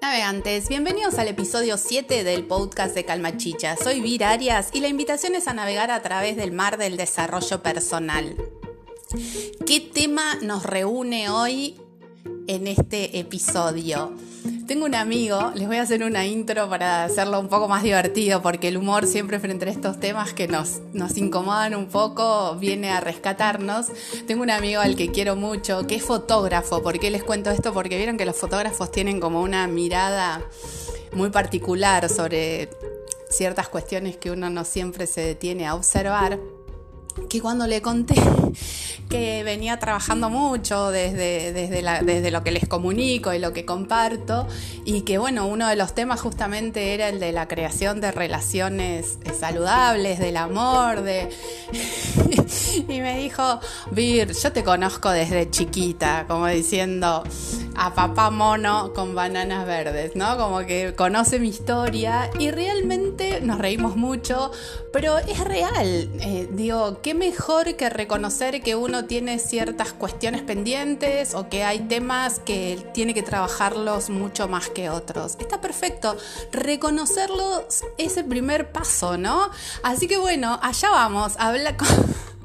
Navegantes, bienvenidos al episodio 7 del podcast de Calma Chicha. Soy Vir Arias y la invitación es a navegar a través del mar del desarrollo personal. ¿Qué tema nos reúne hoy en este episodio? Tengo un amigo, les voy a hacer una intro para hacerlo un poco más divertido, porque el humor siempre frente a estos temas que nos, nos incomodan un poco viene a rescatarnos. Tengo un amigo al que quiero mucho, que es fotógrafo. ¿Por qué les cuento esto? Porque vieron que los fotógrafos tienen como una mirada muy particular sobre ciertas cuestiones que uno no siempre se detiene a observar que cuando le conté que venía trabajando mucho desde, desde, desde, lo que les comunico y lo que comparto, y que bueno, uno de los temas justamente era el de la creación de relaciones saludables, del amor, de... y me dijo, Vir, yo te conozco desde chiquita, como diciendo, a papá mono con bananas verdes, ¿no? Como que conoce mi historia y realmente nos reímos mucho, pero es real. Eh, digo, qué mejor que reconocer que uno tiene ciertas cuestiones pendientes o que hay temas que tiene que trabajarlos mucho más que otros. Está perfecto. Reconocerlos es el primer paso, ¿no? Así que bueno, allá vamos. Habla con...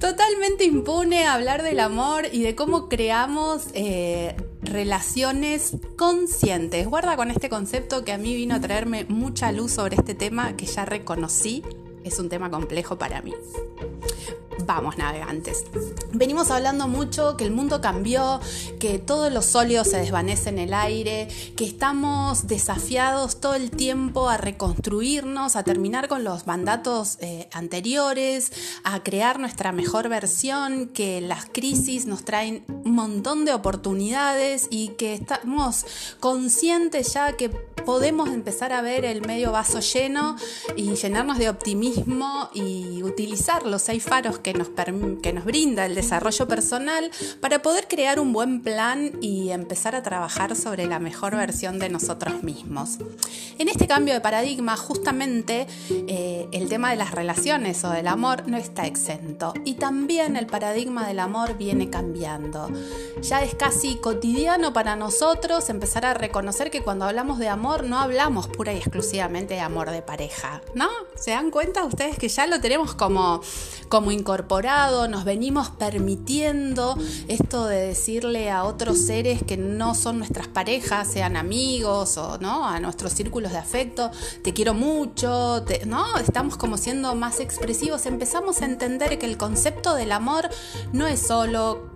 Totalmente impune hablar del amor y de cómo creamos eh, relaciones conscientes. Guarda con este concepto que a mí vino a traerme mucha luz sobre este tema que ya reconocí. Es un tema complejo para mí. Vamos, navegantes. Venimos hablando mucho que el mundo cambió, que todos los sólidos se desvanecen en el aire, que estamos desafiados todo el tiempo a reconstruirnos, a terminar con los mandatos eh, anteriores, a crear nuestra mejor versión, que las crisis nos traen un montón de oportunidades y que estamos conscientes ya que podemos empezar a ver el medio vaso lleno y llenarnos de optimismo y utilizar los seis faros que nos, que nos brinda el desarrollo personal para poder crear un buen plan y empezar a trabajar sobre la mejor versión de nosotros mismos. En este cambio de paradigma, justamente eh, el tema de las relaciones o del amor no está exento y también el paradigma del amor viene cambiando. Ya es casi cotidiano para nosotros empezar a reconocer que cuando hablamos de amor no hablamos pura y exclusivamente de amor de pareja, ¿no? ¿Se dan cuenta ustedes que ya lo tenemos como, como incorporado, nos venimos permitiendo esto de decirle a otros seres que no son nuestras parejas, sean amigos o ¿no? a nuestros círculos de afecto, te quiero mucho, ¿no? Estamos como siendo más expresivos, empezamos a entender que el concepto del amor no es solo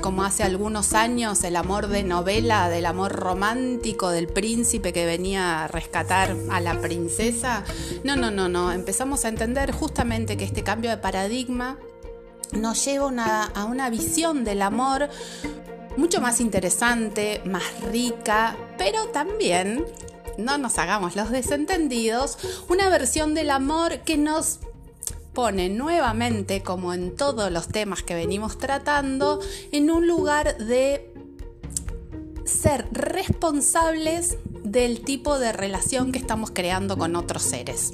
como hace algunos años el amor de novela, del amor romántico del príncipe que venía a rescatar a la princesa. No, no, no, no. Empezamos a entender justamente que este cambio de paradigma nos lleva a una visión del amor mucho más interesante, más rica, pero también, no nos hagamos los desentendidos, una versión del amor que nos pone nuevamente, como en todos los temas que venimos tratando, en un lugar de ser responsables del tipo de relación que estamos creando con otros seres.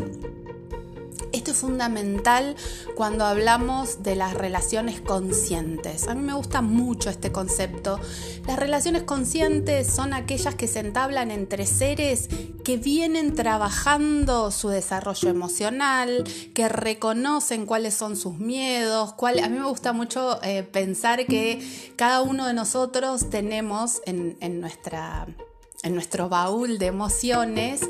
Fundamental cuando hablamos de las relaciones conscientes. A mí me gusta mucho este concepto. Las relaciones conscientes son aquellas que se entablan entre seres que vienen trabajando su desarrollo emocional, que reconocen cuáles son sus miedos. a mí me gusta mucho eh, pensar que cada uno de nosotros tenemos en nuestra en nuestro baúl de emociones,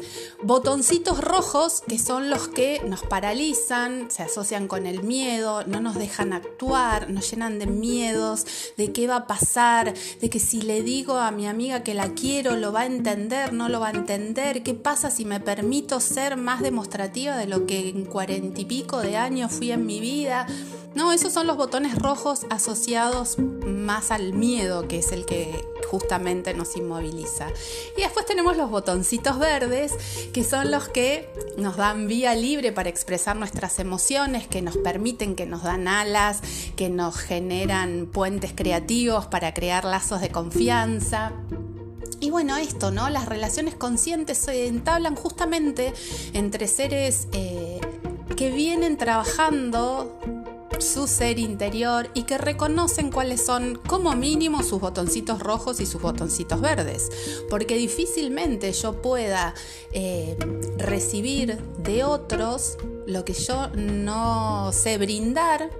botoncitos rojos que son los que nos paralizan, se asocian con el miedo, no nos dejan actuar, nos llenan de miedos, de qué va a pasar, de que si le digo a mi amiga que la quiero, lo va a entender, no lo va a entender, qué pasa si me permito ser más demostrativa de lo que en cuarenta y pico de años fui en mi vida. No, esos son los botones rojos asociados más al miedo, que es el que justamente nos inmoviliza. Y después tenemos los botoncitos verdes, que son los que nos dan vía libre para expresar nuestras emociones, que nos permiten, que nos dan alas, que nos generan puentes creativos para crear lazos de confianza. Y bueno, esto, ¿no? Las relaciones conscientes se entablan justamente entre seres eh, que vienen trabajando su ser interior y que reconocen cuáles son como mínimo sus botoncitos rojos y sus botoncitos verdes. Porque difícilmente yo pueda eh, recibir de otros lo que yo no sé brindar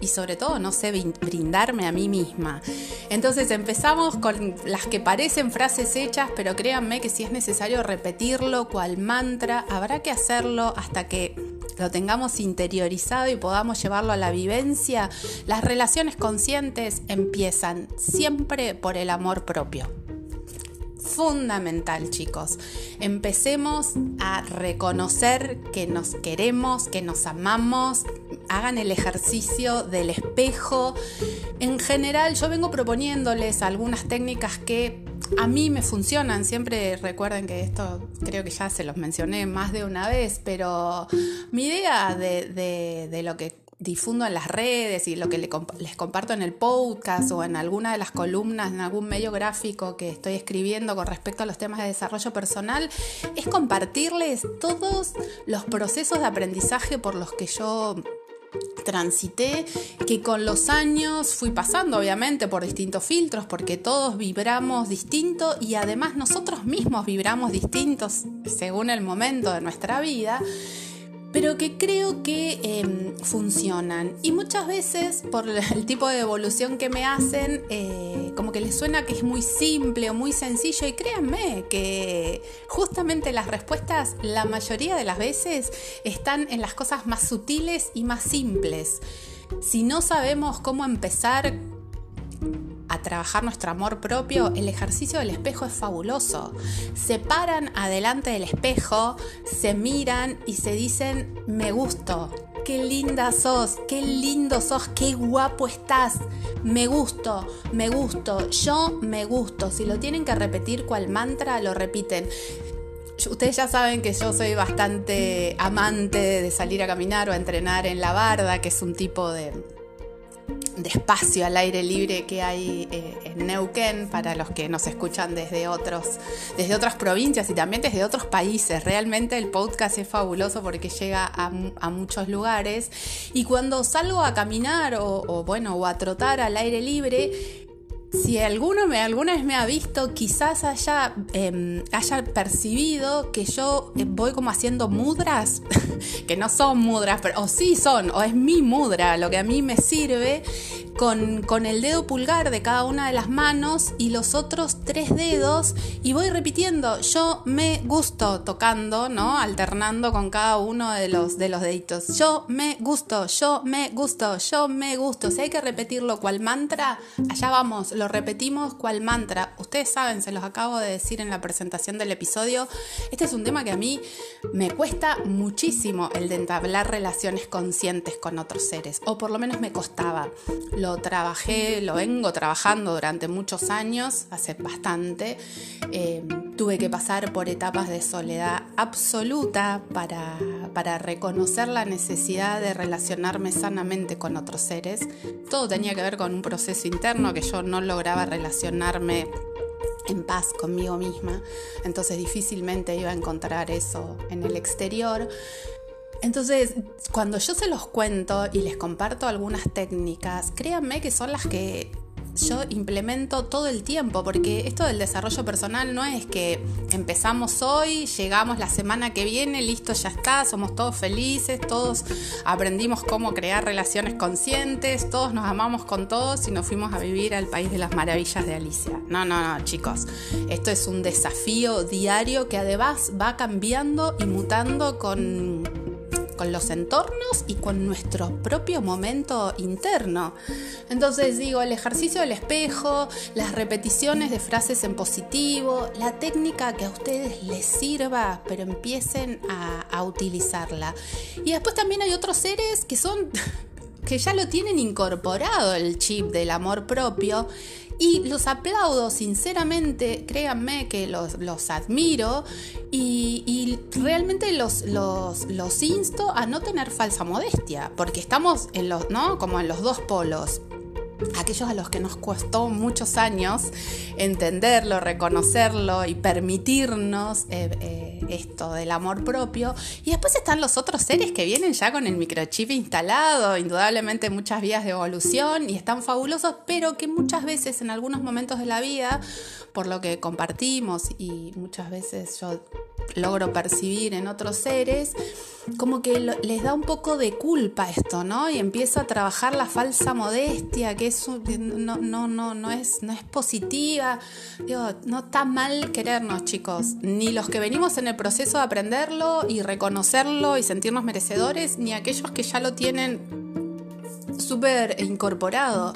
y sobre todo no sé brindarme a mí misma. Entonces empezamos con las que parecen frases hechas, pero créanme que si es necesario repetirlo cual mantra, habrá que hacerlo hasta que lo tengamos interiorizado y podamos llevarlo a la vivencia. Las relaciones conscientes empiezan siempre por el amor propio fundamental, chicos. Empecemos a reconocer que nos queremos, que nos amamos. Hagan el ejercicio del espejo. En general, yo vengo proponiéndoles algunas técnicas que a mí me funcionan. Siempre recuerden que esto creo que ya se los mencioné más de una vez, pero mi idea de, de lo que difundo en las redes y lo que les comparto en el podcast o en alguna de las columnas, en algún medio gráfico que estoy escribiendo con respecto a los temas de desarrollo personal, es compartirles todos los procesos de aprendizaje por los que yo transité, que con los años fui pasando obviamente por distintos filtros, porque todos vibramos distinto y además nosotros mismos vibramos distintos según el momento de nuestra vida pero que creo que em, funcionan. Y muchas veces, por el tipo de evolución que me hacen, eh, como que les suena que es muy simple o muy sencillo. Y créanme que justamente las respuestas, la mayoría de las veces, están en las cosas más sutiles y más simples. Si no sabemos cómo empezar trabajar nuestro amor propio, el ejercicio del espejo es fabuloso. Se paran adelante del espejo, se miran y se dicen, me gusto, qué linda sos, qué lindo sos, qué guapo estás, me gusto, me gusto, yo me gusto. Si lo tienen que repetir cual mantra, lo repiten. Ustedes ya saben que yo soy bastante amante de salir a caminar o a entrenar en la barda, que es un tipo de, de espacio al aire libre que hay eh, en Neuquén para los que nos escuchan desde, otros, desde otras provincias y también desde otros países. Realmente el podcast es fabuloso porque llega a, muchos lugares y cuando salgo a caminar o, o, bueno o a trotar al aire libre si alguno me, alguna vez me ha visto, quizás haya, em, haya percibido que yo eh, voy como haciendo mudras, que no son mudras, pero o sí son, o es mi mudra, lo que a mí me sirve, con, el dedo pulgar de cada una de las manos y los otros tres dedos y voy repitiendo, yo me gusto tocando, ¿no? Alternando con cada uno de los, de los deditos. Yo me gusto, yo me gusto, yo me gusto. Si hay que repetirlo cual mantra, allá vamos, lo repetimos cual mantra. Ustedes saben, se los acabo de decir en la presentación del episodio, este es un tema que a mí me cuesta muchísimo el de entablar relaciones conscientes con otros seres, o por lo menos me costaba lo trabajé, lo vengo trabajando durante muchos años, hace bastante. Eh, tuve que pasar por etapas de soledad absoluta para, para reconocer la necesidad de relacionarme sanamente con otros seres. Todo tenía que ver con un proceso interno que yo no lograba relacionarme en paz conmigo misma, entonces difícilmente iba a encontrar eso en el exterior. Entonces, cuando yo se los cuento y les comparto algunas técnicas, créanme que son las que yo implemento todo el tiempo, porque esto del desarrollo personal no es que empezamos hoy, llegamos la semana que viene, listo, ya está, somos todos felices, todos aprendimos cómo crear relaciones conscientes, todos nos amamos con todos y nos fuimos a vivir al país de las maravillas de Alicia. No, no, no, chicos, esto es un desafío diario que además va cambiando y mutando con con los entornos y con nuestro propio momento interno. Entonces digo, el ejercicio del espejo, las repeticiones de frases en positivo, la técnica que a ustedes les sirva, pero empiecen a, a utilizarla. Y después también hay otros seres que son que ya lo tienen incorporado el chip del amor propio y los aplaudo sinceramente, créanme que los, admiro y, realmente los, los, los, insto a no tener falsa modestia, porque estamos en los, ¿no? como en los dos polos. Aquellos a los que nos costó muchos años entenderlo, reconocerlo y permitirnos eh, eh, esto del amor propio. Y después están los otros seres que vienen ya con el microchip instalado, indudablemente muchas vías de evolución y están fabulosos, pero que muchas veces en algunos momentos de la vida, por lo que compartimos y muchas veces yo logro percibir en otros seres, como que les da un poco de culpa esto, ¿no? Y empieza a trabajar la falsa modestia, que es, no, no, no, no, es, no es positiva. Digo, no está mal querernos, chicos, ni los que venimos en el proceso de aprenderlo y reconocerlo y sentirnos merecedores, ni aquellos que ya lo tienen súper incorporado.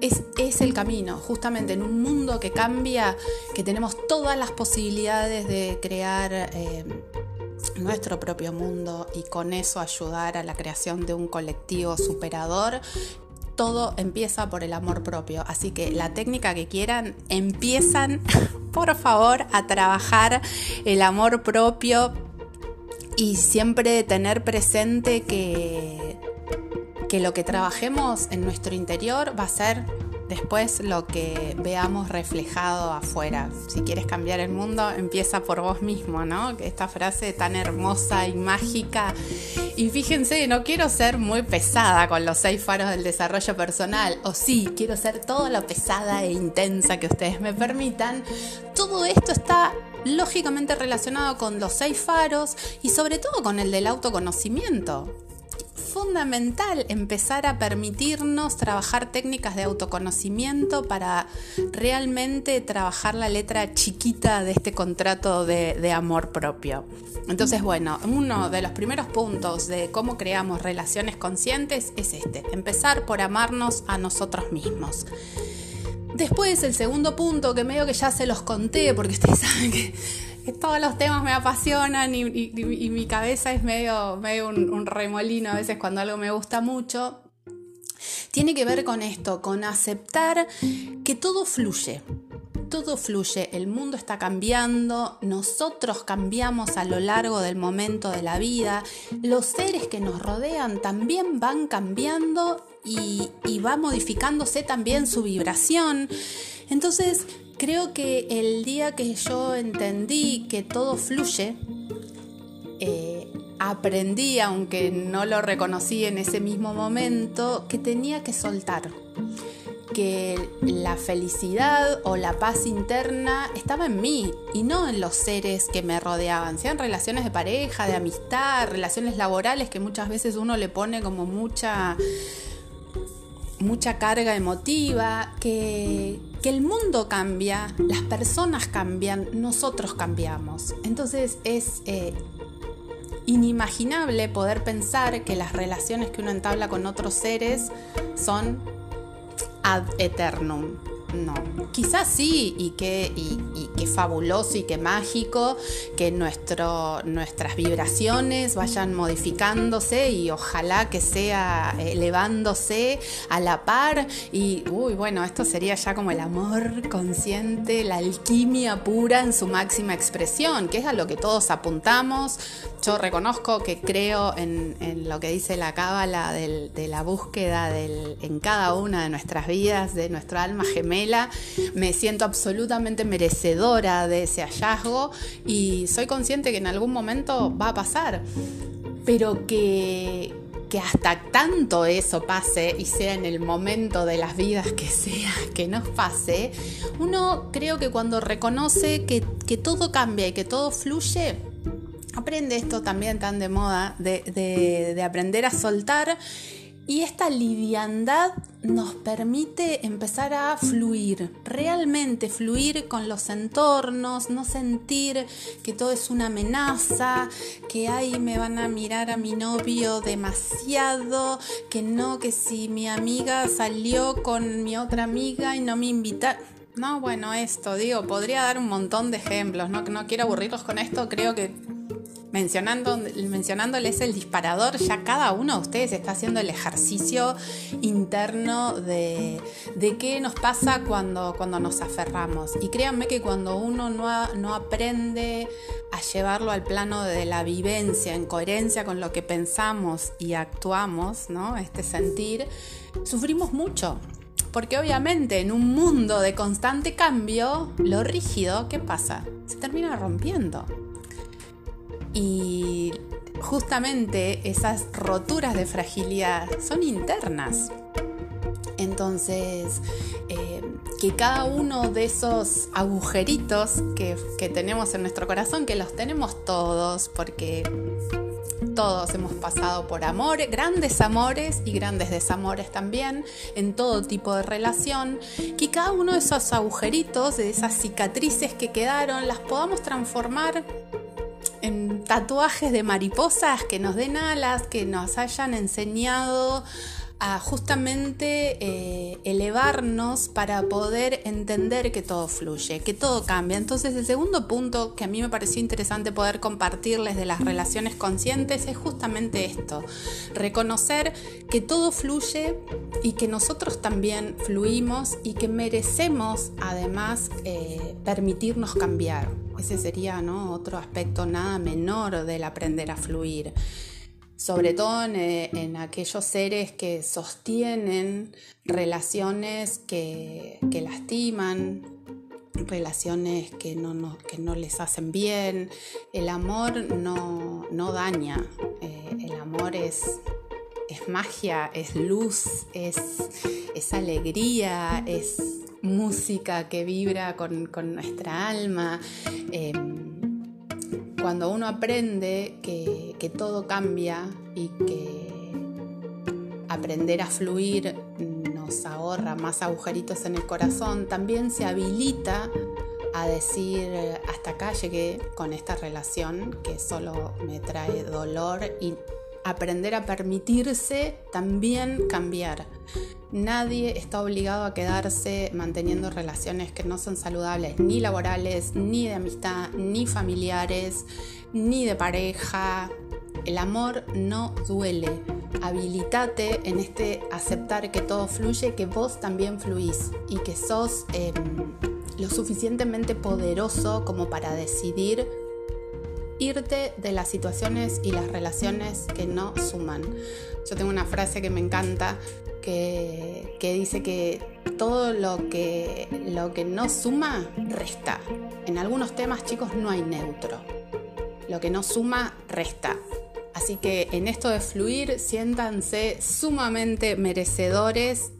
Es, es, el camino, justamente en un mundo que cambia, que tenemos todas las posibilidades de crear eh, nuestro propio mundo y con eso ayudar a la creación de un colectivo superador. Todo empieza por el amor propio, así que la técnica que quieran, empiezan por favor a trabajar el amor propio y siempre tener presente que que lo que trabajemos en nuestro interior va a ser después lo que veamos reflejado afuera. Si quieres cambiar el mundo, empieza por vos mismo, ¿no? Esta frase tan hermosa y mágica. Y fíjense, no quiero ser muy pesada con los seis faros del desarrollo personal, o sí, quiero ser todo lo pesada e intensa que ustedes me permitan. Todo esto está lógicamente relacionado con los seis faros y sobre todo con el del autoconocimiento fundamental empezar a permitirnos trabajar técnicas de autoconocimiento para realmente trabajar la letra chiquita de este contrato de, amor propio. Entonces, bueno, uno de los primeros puntos de cómo creamos relaciones conscientes es este, empezar por amarnos a nosotros mismos. Después, el segundo punto, que medio que ya se los conté, porque ustedes saben que todos los temas me apasionan y, mi cabeza es medio, un, remolino a veces cuando algo me gusta mucho. Tiene que ver con esto, con aceptar que todo fluye. Todo fluye, el mundo está cambiando, nosotros cambiamos a lo largo del momento de la vida, los seres que nos rodean también van cambiando y va modificándose también su vibración. Entonces, Creo que el día que yo entendí que todo fluye, eh, aprendí, aunque no lo reconocí en ese mismo momento, que tenía que soltar, que la felicidad o la paz interna estaba en mí y no en los seres que me rodeaban, sean relaciones de pareja, de amistad, relaciones laborales que muchas veces uno le pone como mucha mucha carga emotiva, que, que el mundo cambia, las personas cambian, nosotros cambiamos. Entonces es eh, inimaginable poder pensar que las relaciones que uno entabla con otros seres son ad eternum. No, quizás sí, y qué, y, qué fabuloso y qué mágico que nuestro, nuestras vibraciones vayan modificándose y ojalá que sea elevándose a la par. Y, uy, bueno, esto sería ya como el amor consciente, la alquimia pura en su máxima expresión, que es a lo que todos apuntamos. Yo reconozco que creo en, lo que dice la cábala de la búsqueda del, en cada una de nuestras vidas, de nuestro alma gemela me siento absolutamente merecedora de ese hallazgo y soy consciente que en algún momento va a pasar, pero que, que hasta tanto eso pase y sea en el momento de las vidas que sea que nos pase, uno creo que cuando reconoce que, todo cambia y que todo fluye, aprende esto también tan de moda, de, de aprender a soltar y esta liviandad nos permite empezar a fluir, realmente fluir con los entornos, no sentir que todo es una amenaza, que ahí me van a mirar a mi novio demasiado, que no, que si mi amiga salió con mi otra amiga y no me invita. No, bueno, esto, digo, podría dar un montón de ejemplos, no, no quiero aburrirlos con esto, creo que mencionando, mencionándoles el disparador, ya cada uno de ustedes está haciendo el ejercicio interno de, qué nos pasa cuando, cuando nos aferramos. Y créanme que cuando uno no, no aprende a llevarlo al plano de la vivencia, en coherencia con lo que pensamos y actuamos, ¿no? este sentir, sufrimos mucho. Porque obviamente en un mundo de constante cambio, lo rígido, ¿qué pasa? Se termina rompiendo. Y justamente esas roturas de fragilidad son internas. Entonces, eh, que cada uno de esos agujeritos que, que tenemos en nuestro corazón, que los tenemos todos, porque todos hemos pasado por amores, grandes amores y grandes desamores también, en todo tipo de relación, que cada uno de esos agujeritos, de esas cicatrices que quedaron, las podamos transformar tatuajes de mariposas que nos den alas, que nos hayan enseñado a justamente eh, elevarnos para poder entender que todo fluye, que todo cambia. Entonces el segundo punto que a mí me pareció interesante poder compartirles de las relaciones conscientes es justamente esto, reconocer que todo fluye y que nosotros también fluimos y que merecemos además eh, permitirnos cambiar. Ese sería ¿no? otro aspecto nada menor del aprender a fluir sobre todo eh, en, aquellos seres que sostienen relaciones que, lastiman, relaciones que no, que no, les hacen bien. El amor no, daña, eh, el amor es, es, magia, es luz, es, es, alegría, es música que vibra con, nuestra alma. Em, cuando uno aprende que, todo cambia y que aprender a fluir nos ahorra más agujeritos en el corazón, también se habilita a decir hasta acá llegué con esta relación que solo me trae dolor y aprender a permitirse también cambiar. Nadie está obligado a quedarse manteniendo relaciones que no son saludables, ni laborales, ni de amistad, ni familiares, ni de pareja. El amor no duele. Habilitate en este aceptar que todo fluye, que vos también fluís y que sos em, lo suficientemente poderoso como para decidir irte de las situaciones y las relaciones que no suman. Yo tengo una frase que me encanta que, dice que todo lo que, lo que no suma, resta. En algunos temas, chicos, no hay neutro. Lo que no suma, resta. Así que en esto de fluir, siéntanse sumamente merecedores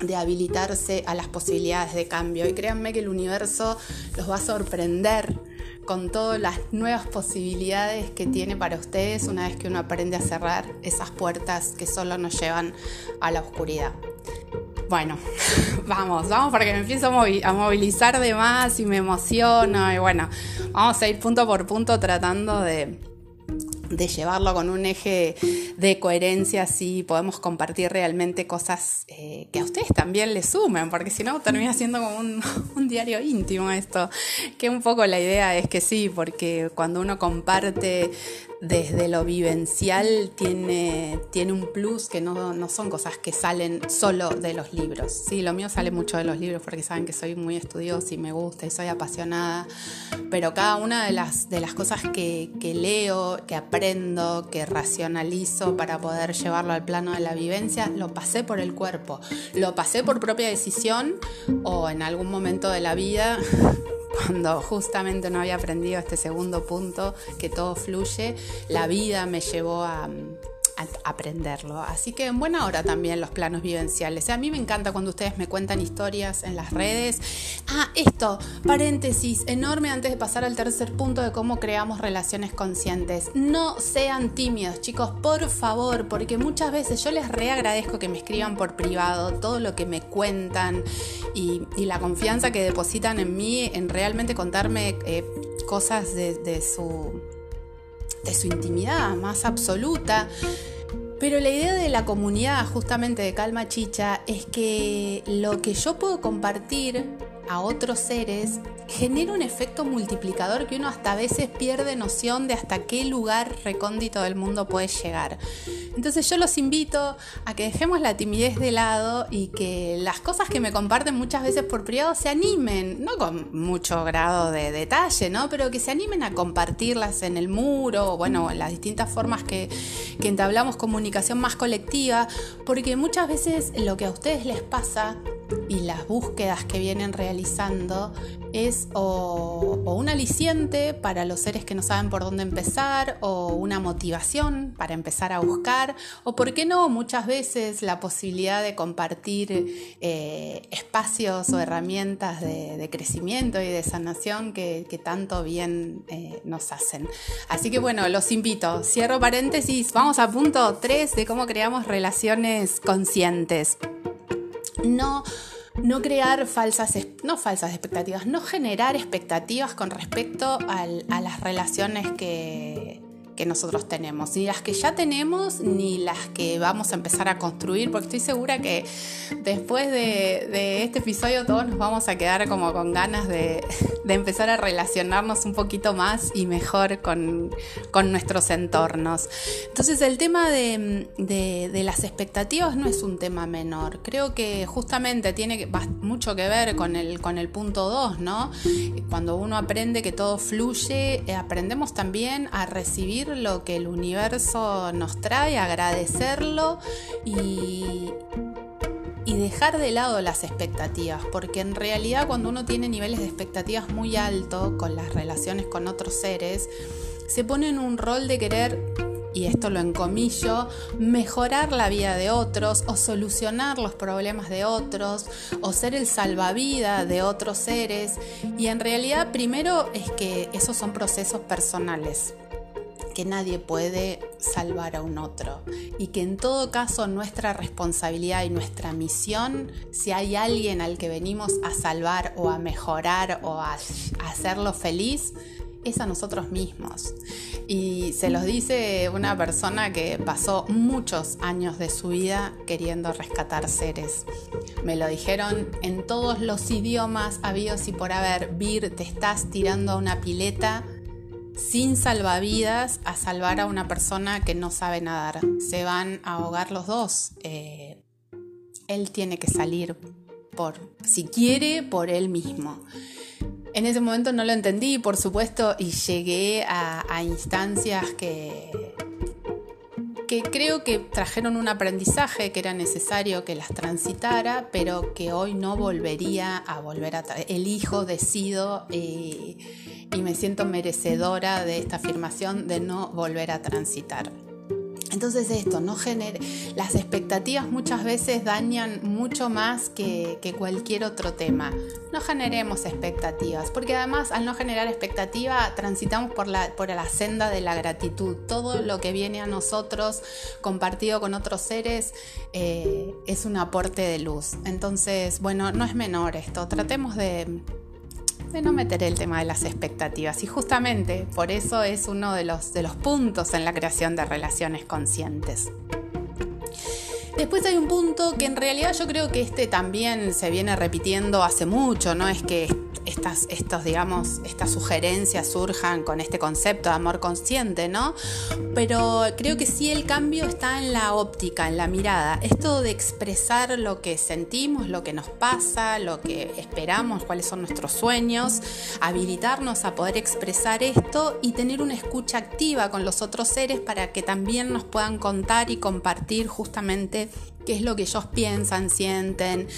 de habilitarse a las posibilidades de cambio. Y créanme que el universo los va a sorprender con todas las nuevas posibilidades que tiene para ustedes una vez que uno aprende a cerrar esas puertas que solo nos llevan a la oscuridad. Bueno, vamos, vamos porque me empiezo a movilizar de más y me emociono y bueno, vamos a ir punto por punto tratando de, de llevarlo con un eje de coherencia, así podemos compartir realmente cosas eh, que a ustedes también les sumen, porque si no termina siendo como un, un, diario íntimo esto, que un poco la idea es que sí, porque cuando uno comparte desde lo vivencial tiene, tiene un plus que no, no, son cosas que salen solo de los libros. Sí, lo mío sale mucho de los libros porque saben que soy muy estudiosa y me gusta y soy apasionada, pero cada una de las, de las cosas que, que leo, que aprendo, que racionalizo para poder llevarlo al plano de la vivencia, lo pasé por el cuerpo, lo pasé por propia decisión o en algún momento de la vida cuando justamente no había aprendido este segundo punto, que todo fluye, la vida me llevó a, aprenderlo. Así que en buena hora también los planos vivenciales. A mí me encanta cuando ustedes me cuentan historias en las redes. Ah, esto, paréntesis enorme antes de pasar al tercer punto de cómo creamos relaciones conscientes. No sean tímidos, chicos, por favor, porque muchas veces yo les reagradezco que me escriban por privado todo lo que me cuentan y, la confianza que depositan en mí en realmente contarme eh, cosas de su de su intimidad más absoluta. Pero la idea de la comunidad justamente de Calma Chicha es que lo que yo puedo compartir a otros seres genera un efecto multiplicador que uno hasta a veces pierde noción de hasta qué lugar recóndito del mundo puede llegar. Entonces yo los invito a que dejemos la timidez de lado y que las cosas que me comparten muchas veces por privado se animen, no con mucho grado de detalle, ¿no? Pero que se animen a compartirlas en el muro, o bueno, las distintas formas que, que entablamos comunicación más colectiva, porque muchas veces lo que a ustedes les pasa y las búsquedas que vienen realizando es o, un aliciente para los seres que no saben por dónde empezar o una motivación para empezar a buscar o por qué no muchas veces la posibilidad de compartir eh, espacios o herramientas de, crecimiento y de sanación que, tanto bien eh, nos hacen. Así que bueno, los invito, cierro paréntesis, vamos a punto 3 de cómo creamos relaciones conscientes. No no crear falsas, no falsas expectativas, no generar expectativas con respecto a las relaciones que, que nosotros tenemos, ni las que ya tenemos, ni las que vamos a empezar a construir, porque estoy segura que después de, este episodio todos nos vamos a quedar como con ganas de, empezar a relacionarnos un poquito más y mejor con, nuestros entornos. Entonces el tema de, las expectativas no es un tema menor, creo que justamente tiene mucho que ver con el, con el punto 2, ¿no? Cuando uno aprende que todo fluye, eh, aprendemos también a recibir lo que el universo nos trae, agradecerlo y, y dejar de lado las expectativas, porque en realidad cuando uno tiene niveles de expectativas muy altos con las relaciones con otros seres, se pone en un rol de querer, y esto lo encomillo, mejorar la vida de otros o solucionar los problemas de otros o ser el salvavidas de otros seres. Y en realidad primero es que esos son procesos personales que nadie puede salvar a un otro y que en todo caso nuestra responsabilidad y nuestra misión, si hay alguien al que venimos a salvar o a mejorar o a, hacerlo feliz, es a nosotros mismos. Y se los dice una persona que pasó muchos años de su vida queriendo rescatar seres. Me lo dijeron en todos los idiomas habidos y por haber. Vir, te estás tirando a una pileta sin salvavidas a salvar a una persona que no sabe nadar. Se van a ahogar los dos. Eh, él tiene que salir por, si quiere, por él mismo. En ese momento no lo entendí, por supuesto, y llegué a, instancias que, creo que trajeron un aprendizaje que era necesario que las transitara, pero que hoy no volvería a volver a... Elijo, decido. Eh, y me siento merecedora de esta afirmación de no volver a transitar. Entonces esto, no genere, las expectativas muchas veces dañan mucho más que, cualquier otro tema. No generemos expectativas, porque además al no generar expectativa transitamos por la, por la senda de la gratitud. Todo lo que viene a nosotros compartido con otros seres eh, es un aporte de luz. Entonces, bueno, no es menor esto. Tratemos de de no meter el tema de las expectativas. Y justamente por eso es uno de los, de los puntos en la creación de relaciones conscientes. Después hay un punto que en realidad yo creo que este también se viene repitiendo hace mucho, no es que estas, estos, digamos, estas sugerencias surjan con este concepto de amor consciente, ¿no? Pero creo que sí el cambio está en la óptica, en la mirada. Esto de expresar lo que sentimos, lo que nos pasa, lo que esperamos, cuáles son nuestros sueños, habilitarnos a poder expresar esto y tener una escucha activa con los otros seres para que también nos puedan contar y compartir justamente qué es lo que ellos piensan, sienten,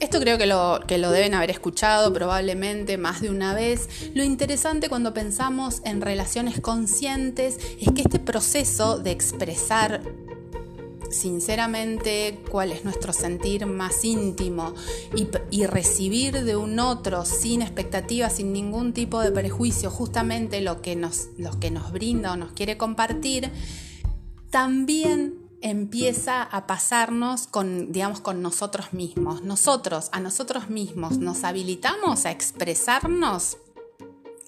esto creo que lo, que lo deben haber escuchado probablemente más de una vez. Lo interesante cuando pensamos en relaciones conscientes es que este proceso de expresar sinceramente cuál es nuestro sentir más íntimo y, recibir de un otro sin expectativas, sin ningún tipo de prejuicio, justamente lo que nos, lo que nos brinda o nos quiere compartir, también empieza a pasarnos con, digamos, con nosotros mismos. Nosotros, a nosotros mismos, nos habilitamos a expresarnos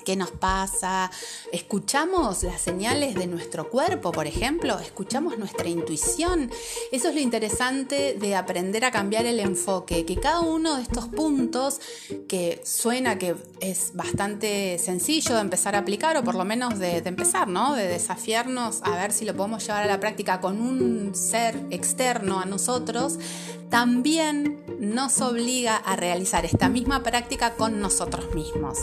qué nos pasa, escuchamos las señales de nuestro cuerpo, por ejemplo, escuchamos nuestra intuición. Eso es lo interesante de aprender a cambiar el enfoque, que cada uno de estos puntos que suena que es bastante sencillo de empezar a aplicar, o por lo menos de, empezar, ¿no? De desafiarnos a ver si lo podemos llevar a la práctica con un ser externo a nosotros, también nos obliga a realizar esta misma práctica con nosotros mismos.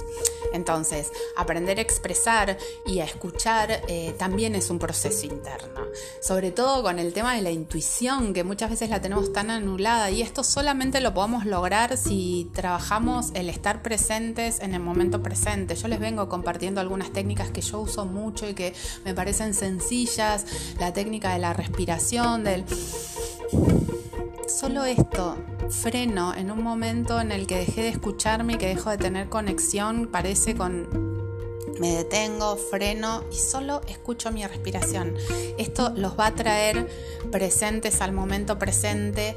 Entonces, aprender a expresar y a escuchar eh, también es un proceso interno. Sobre todo con el tema de la intuición, que muchas veces la tenemos tan anulada y esto solamente lo podemos lograr si trabajamos el estar presentes en el momento presente. Yo les vengo compartiendo algunas técnicas que yo uso mucho y que me parecen sencillas, la técnica de la respiración, del... Solo esto, freno en un momento en el que dejé de escucharme y que dejo de tener conexión, parece con me detengo, freno y solo escucho mi respiración. Esto los va a traer presentes al momento presente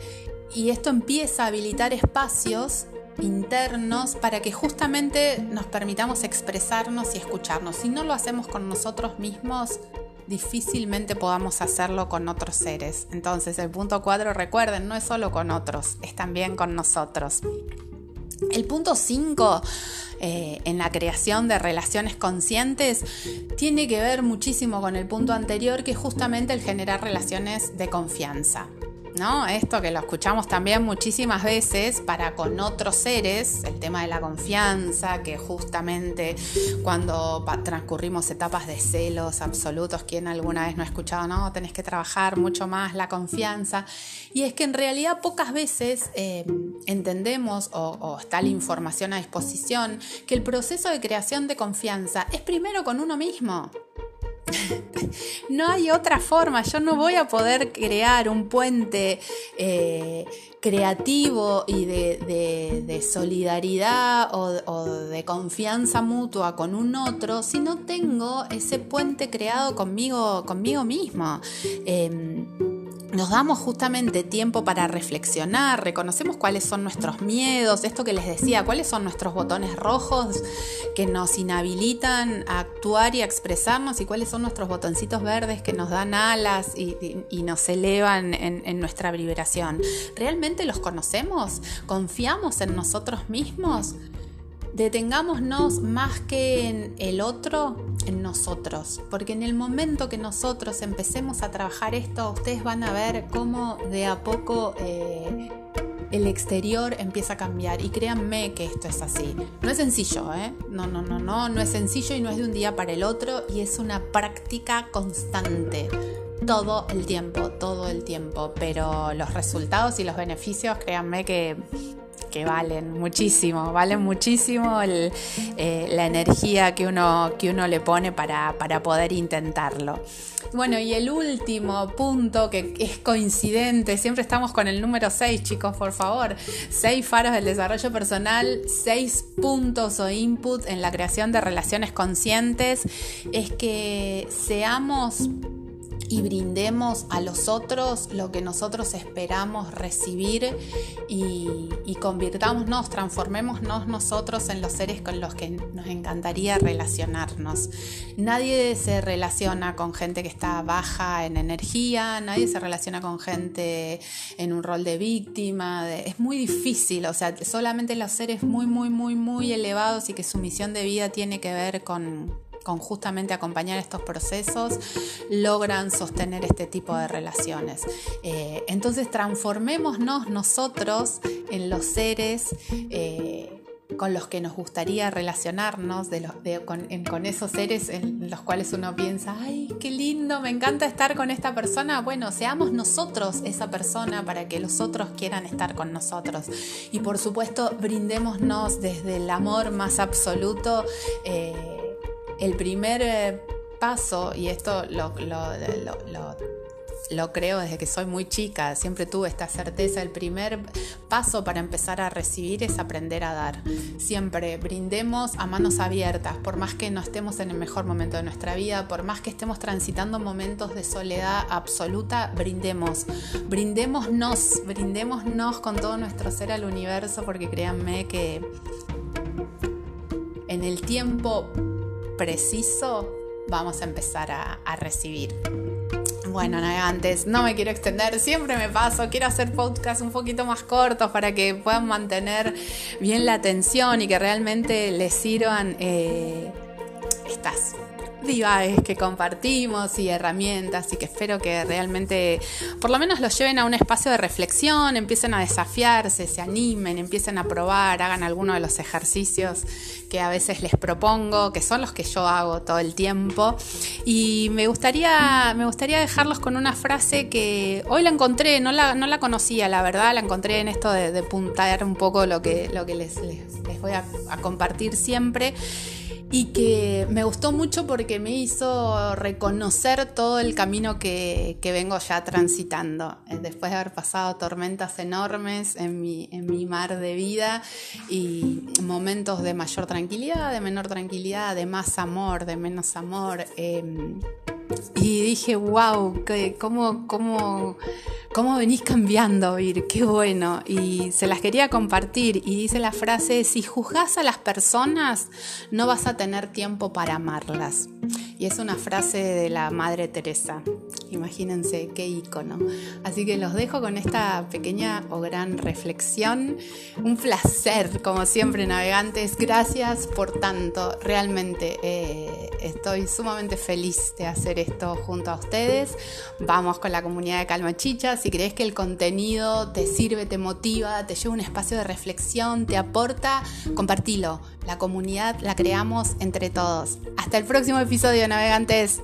y esto empieza a habilitar espacios internos para que justamente nos permitamos expresarnos y escucharnos. Si no lo hacemos con nosotros mismos, difícilmente podamos hacerlo con otros seres. Entonces el punto 4, recuerden, no es solo con otros, es también con nosotros. El punto 5 eh, en la creación de relaciones conscientes tiene que ver muchísimo con el punto anterior, que es justamente el generar relaciones de confianza. ¿No? Esto que lo escuchamos también muchísimas veces para con otros seres, el tema de la confianza, que justamente cuando transcurrimos etapas de celos absolutos, quien alguna vez no ha escuchado, no, tenés que trabajar mucho más la confianza. Y es que en realidad pocas veces eh, entendemos o, o está la información a disposición que el proceso de creación de confianza es primero con uno mismo. No hay otra forma, yo no voy a poder crear un puente eh, creativo y de, solidaridad o, de confianza mutua con un otro si no tengo ese puente creado conmigo, conmigo mismo. Em, nos damos justamente tiempo para reflexionar, reconocemos cuáles son nuestros miedos, esto que les decía, cuáles son nuestros botones rojos que nos inhabilitan a actuar y a expresarnos y cuáles son nuestros botoncitos verdes que nos dan alas y, nos elevan en nuestra vibración. ¿Realmente los conocemos? ¿Confiamos en nosotros mismos? Detengámonos más que en el otro, en nosotros, porque en el momento que nosotros empecemos a trabajar esto, ustedes van a ver cómo de a poco eh, el exterior empieza a cambiar y créanme que esto es así. No es sencillo, ¿eh? No, no, no, no, no es sencillo y no es de un día para el otro y es una práctica constante todo el tiempo, todo el tiempo, pero los resultados y los beneficios, créanme que que valen muchísimo, valen muchísimo eh, la energía que uno, que uno le pone para, poder intentarlo. Bueno, y el último punto que es coincidente, siempre estamos con el número 6, chicos, por favor. 6 faros del desarrollo personal, 6 puntos o input en la creación de relaciones conscientes, es que seamos y brindemos a los otros lo que nosotros esperamos recibir y, convirtámonos, transformémonos nosotros en los seres con los que nos encantaría relacionarnos. Nadie se relaciona con gente que está baja en energía, nadie se relaciona con gente en un rol de víctima, es muy difícil, o sea, solamente los seres muy, muy, muy, muy elevados y que su misión de vida tiene que ver con con justamente acompañar estos procesos, logran sostener este tipo de relaciones. Eh, entonces transformémonos nosotros en los seres eh, con los que nos gustaría relacionarnos, con, esos seres en los cuales uno piensa, ay, qué lindo, me encanta estar con esta persona. Bueno, seamos nosotros esa persona para que los otros quieran estar con nosotros. Y por supuesto, brindémonos desde el amor más absoluto. Eh, el primer eh, paso, y esto lo, creo desde que soy muy chica, siempre tuve esta certeza, el primer paso para empezar a recibir es aprender a dar. Siempre brindemos a manos abiertas, por más que no estemos en el mejor momento de nuestra vida, por más que estemos transitando momentos de soledad absoluta, brindemos, brindémonos, brindémonos con todo nuestro ser al universo, porque créanme que en el tiempo preciso vamos a empezar a, recibir. Bueno, navegantes, no me quiero extender, siempre me paso, quiero hacer podcasts un poquito más cortos para que puedan mantener bien la atención y que realmente les sirvan eh, estas que compartimos y herramientas y que espero que realmente por lo menos los lleven a un espacio de reflexión, empiecen a desafiarse, se animen, empiecen a probar, hagan alguno de los ejercicios que a veces les propongo, que son los que yo hago todo el tiempo. Y me gustaría, me gustaría dejarlos con una frase que hoy la encontré, no la, no la conocía, la verdad, la encontré en esto de, de puntar un poco lo que, lo que les, les, voy a compartir siempre y que me gustó mucho porque me hizo reconocer todo el camino que, vengo ya transitando, eh, después de haber pasado tormentas enormes en mi, en mi mar de vida y momentos de mayor tranquilidad, de menor tranquilidad, de más amor, de menos amor. Em, y dije, wow, cómo, cómo, cómo venís cambiando, Vir, qué bueno. Y se las quería compartir. Y dice la frase, si juzgas a las personas, no vas a tener tiempo para amarlas. Y es una frase de la Madre Teresa. Imagínense qué icono. Así que los dejo con esta pequeña o gran reflexión. Un placer, como siempre, navegantes. Gracias por tanto. Realmente eh, estoy sumamente feliz de hacer esto junto a ustedes. Vamos con la comunidad de Calma Chicha. Si crees que el contenido te sirve, te motiva, te lleva un espacio de reflexión, te aporta, compartilo. La comunidad la creamos entre todos. Hasta el próximo episodio, navegantes.